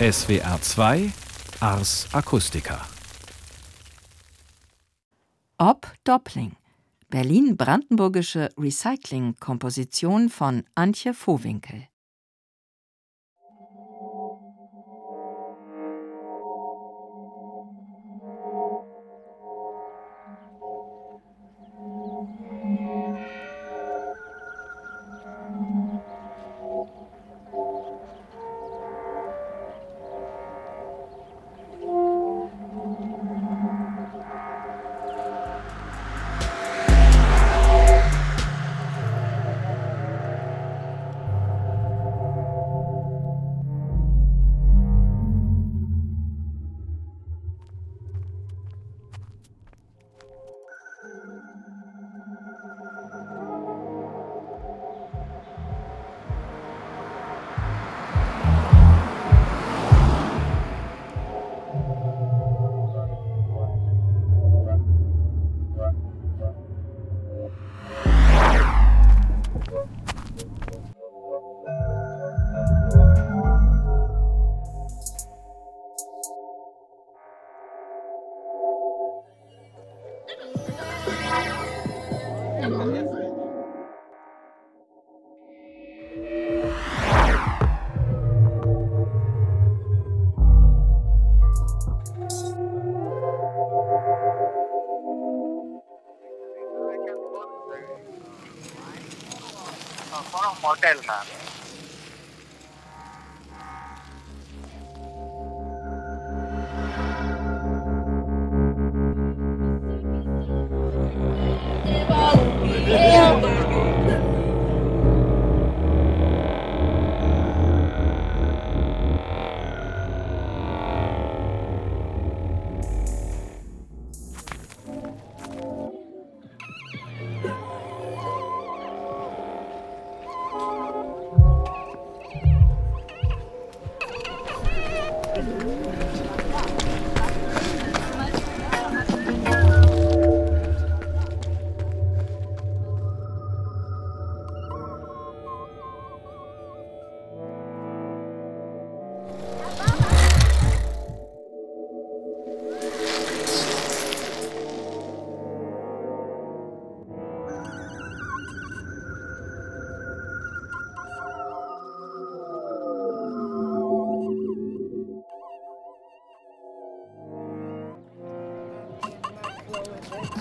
SWR 2 Ars Acustica. Ob Doppling. Berlin-Brandenburgische Recycling-Komposition von Antje Vohwinkel hotel, man.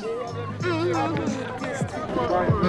Mm-hmm.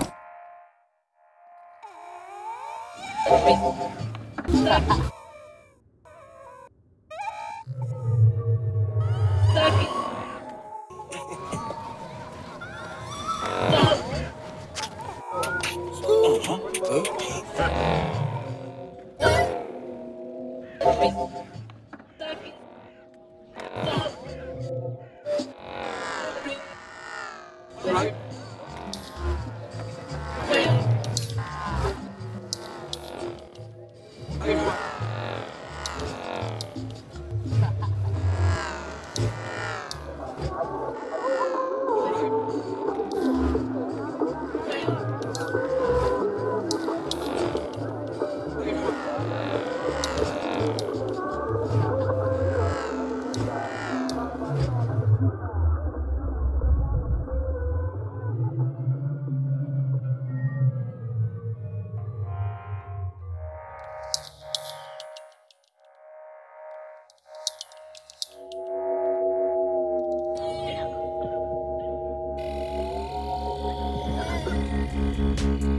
Mm-hmm.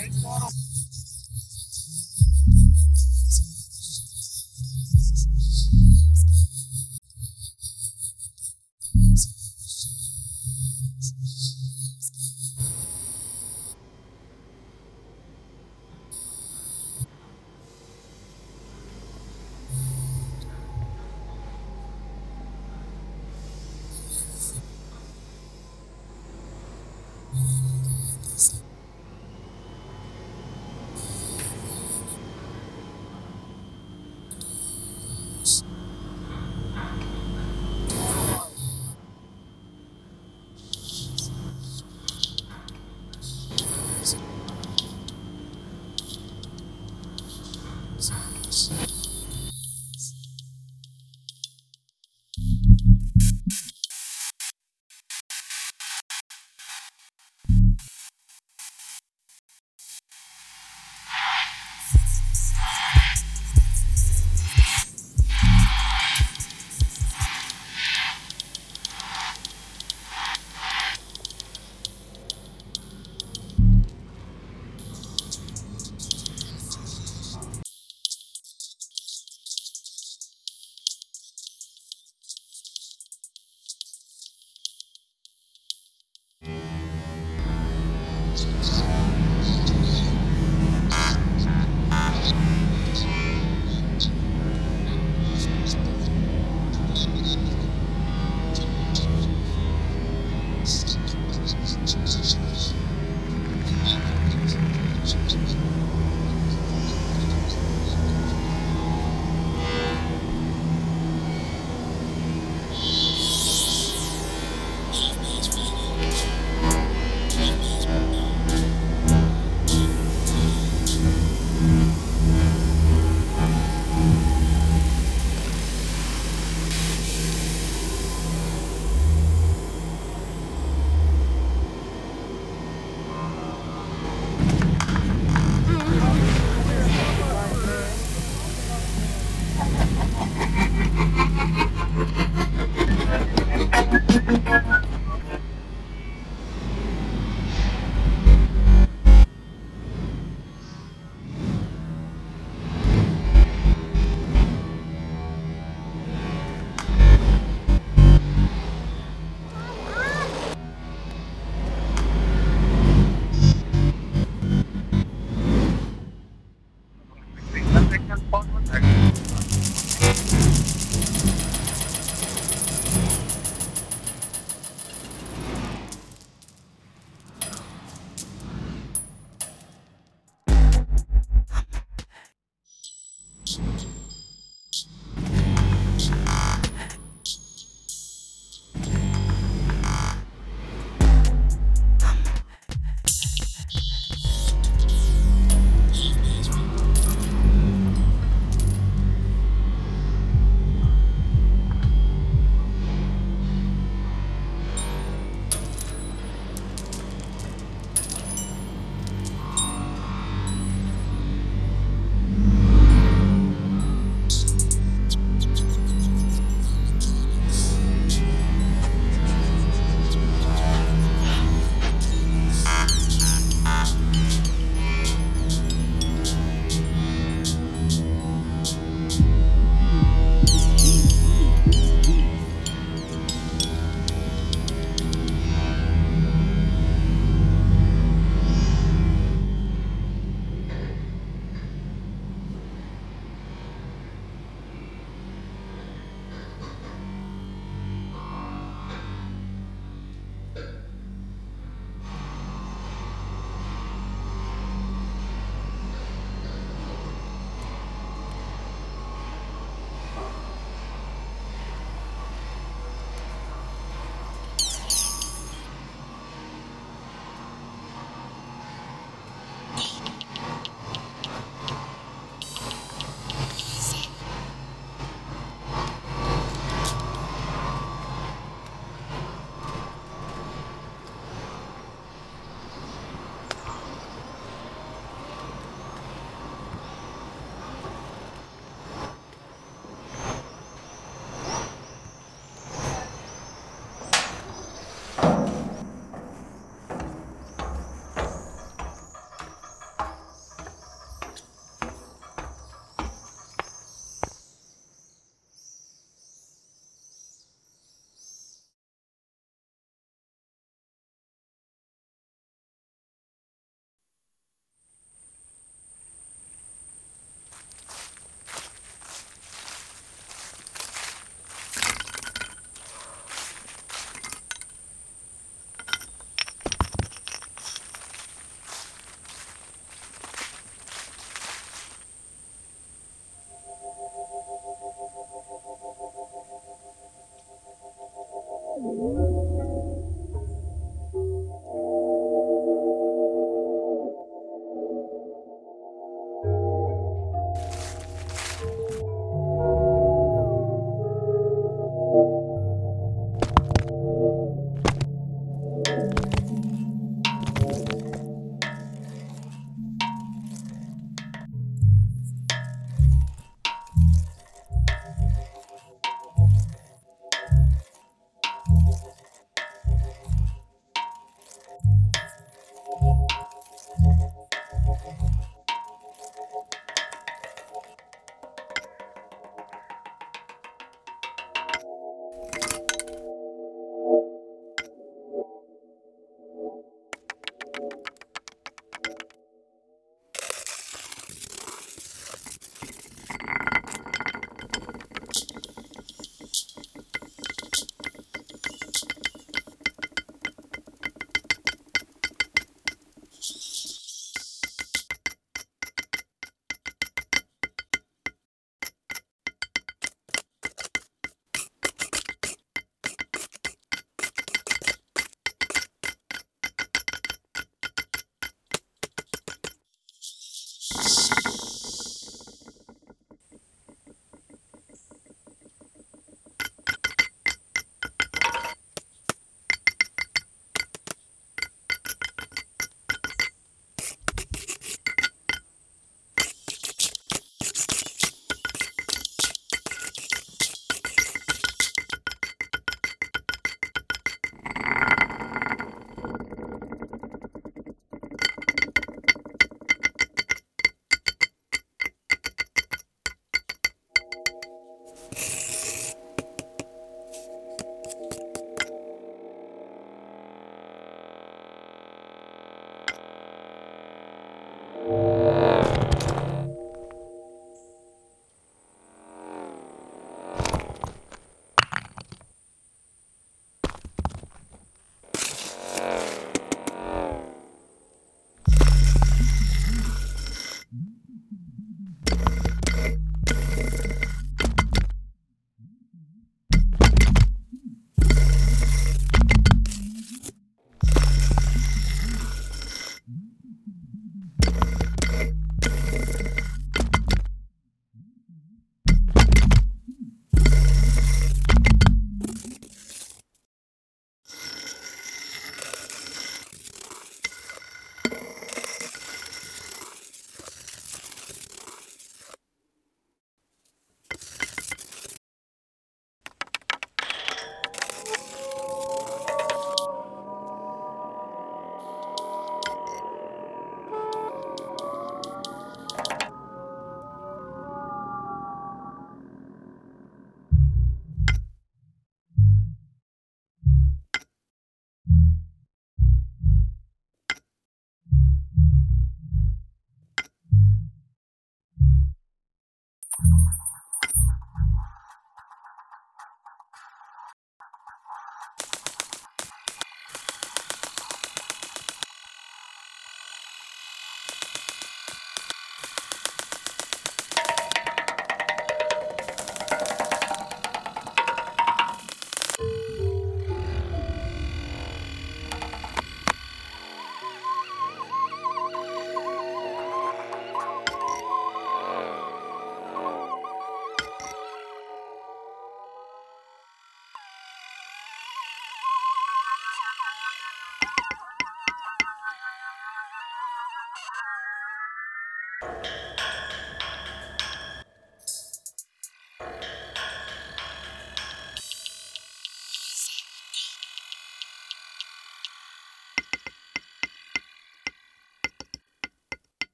right?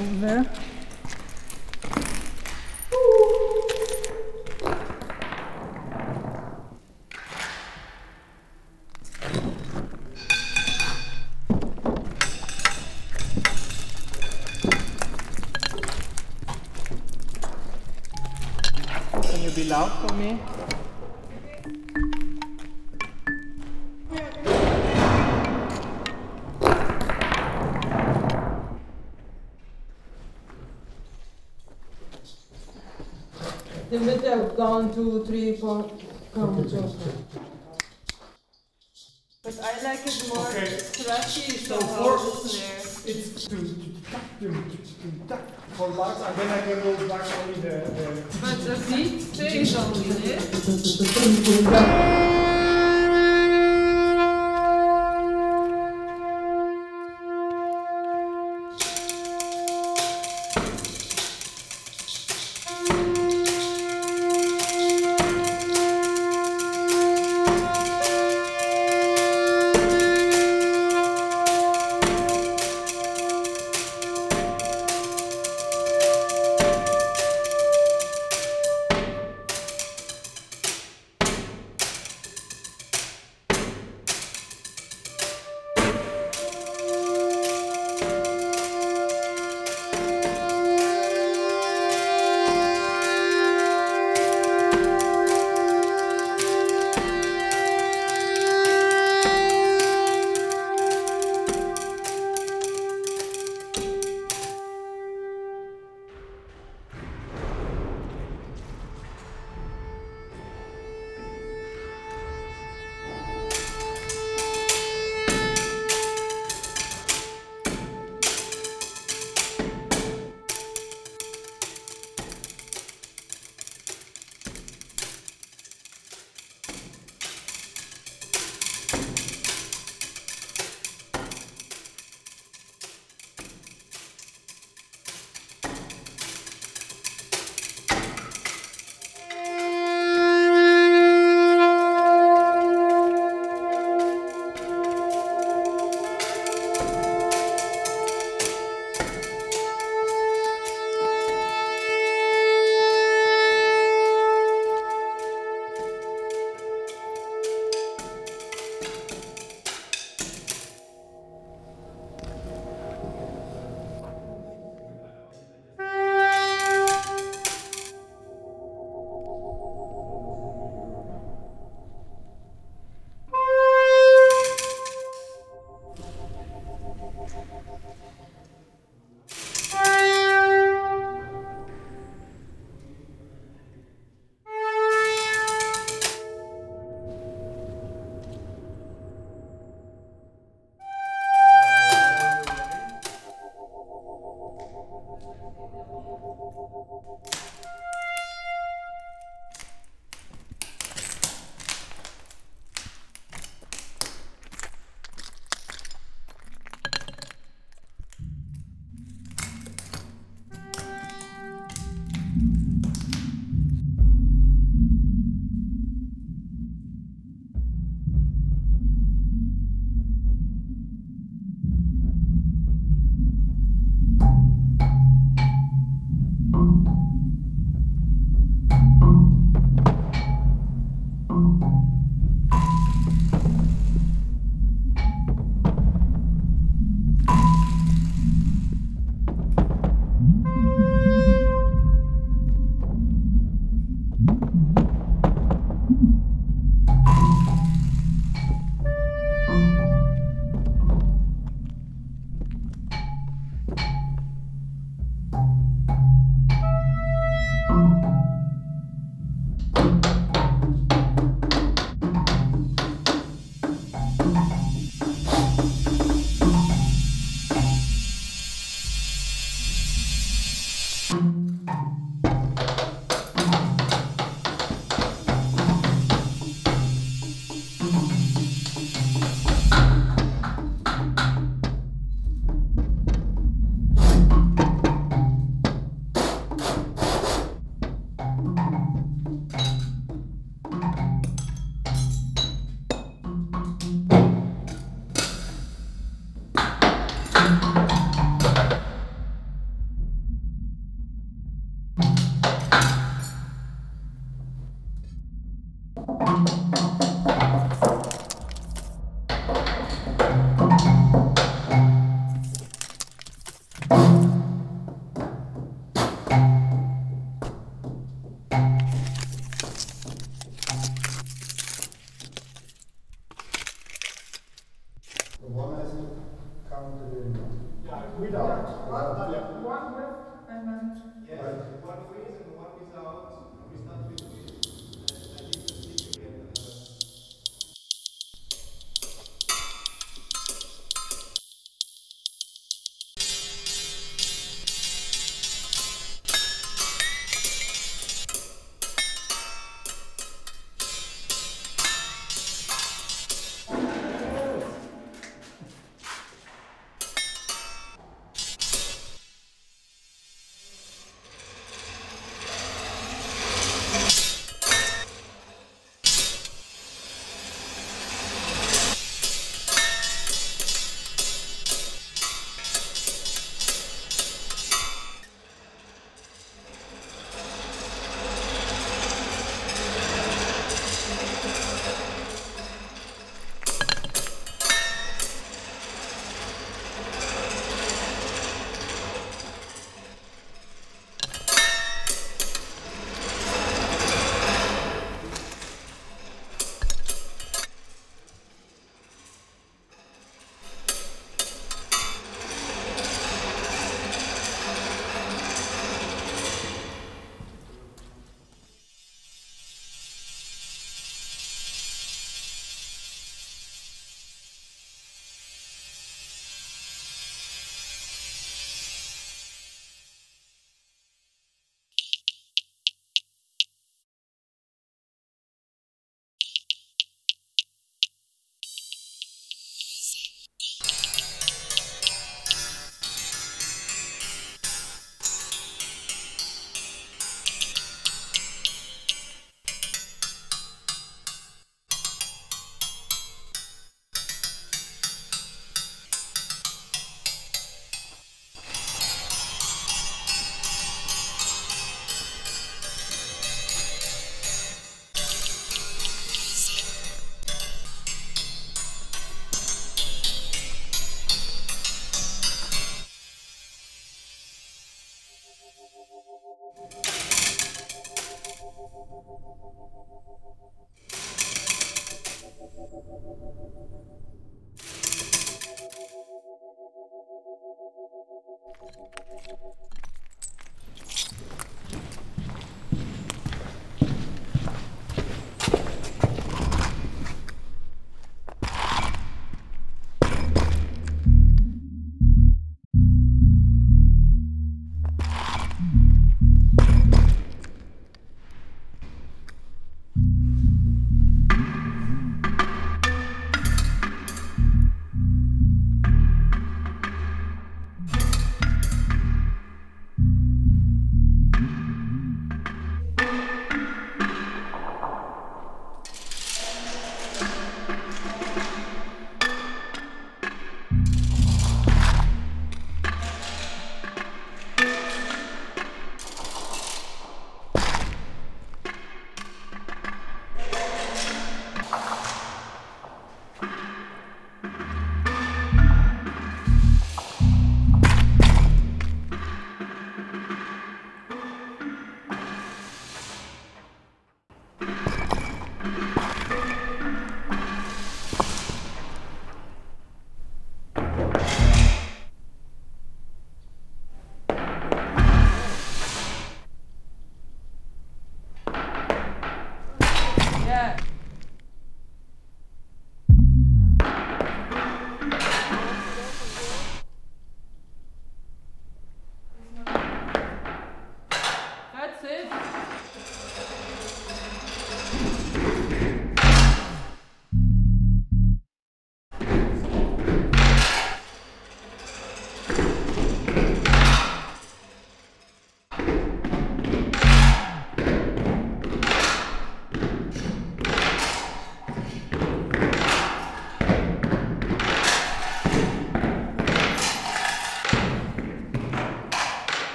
Over there. Can you be loud for me? One, two, three, four, come, go. But I like it more Okay. thrashy So somehow, for-. It's to, to, to, to, for last, and then I can go back only the, the But the beat stays only, eh?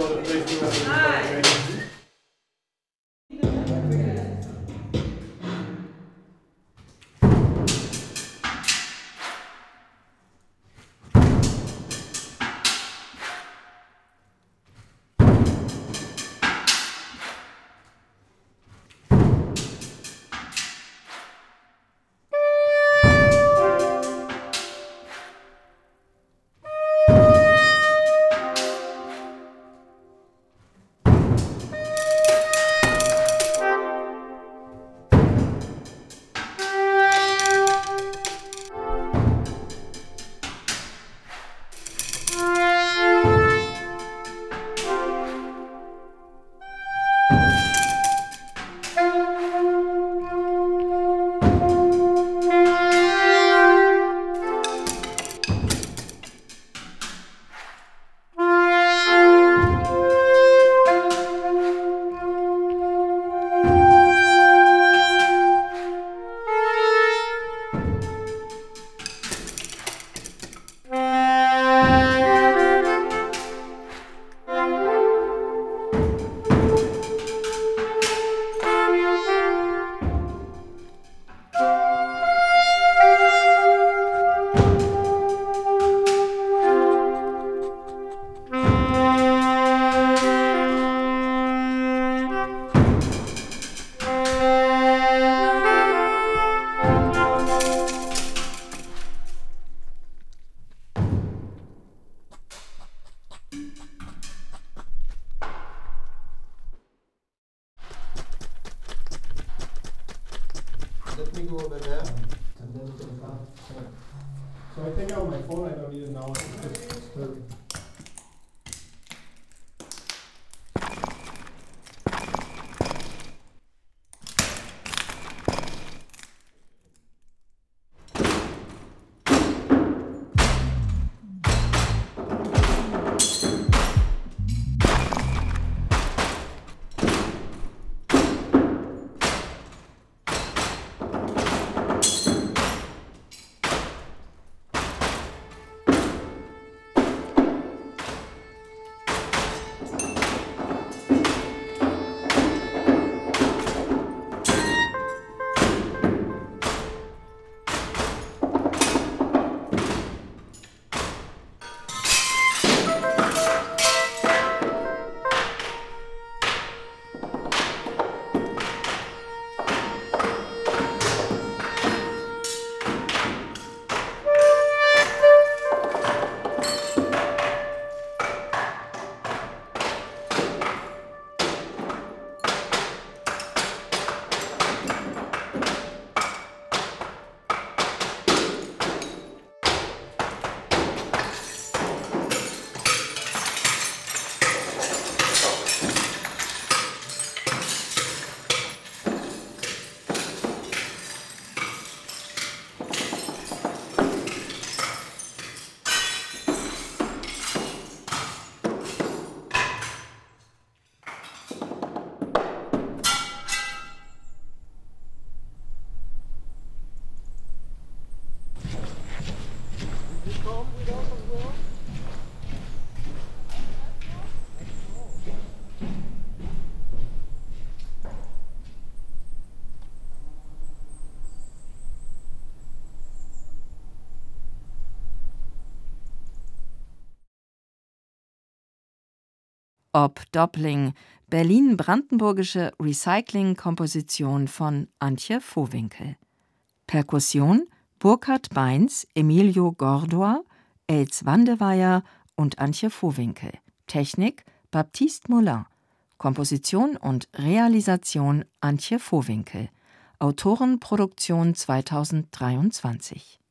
Obrigado. little bit there. So I take out my phone, I don't need it now. Ob Doppling, Berlin-Brandenburgische Recycling-Komposition von Antje Vohwinkel. Perkussion Burkhard Beins, Emilio Gordoa, Els Wandeweyer und Antje Vohwinkel. Technik Baptiste Moulin. Komposition und Realisation Antje Vohwinkel. Autorenproduktion 2023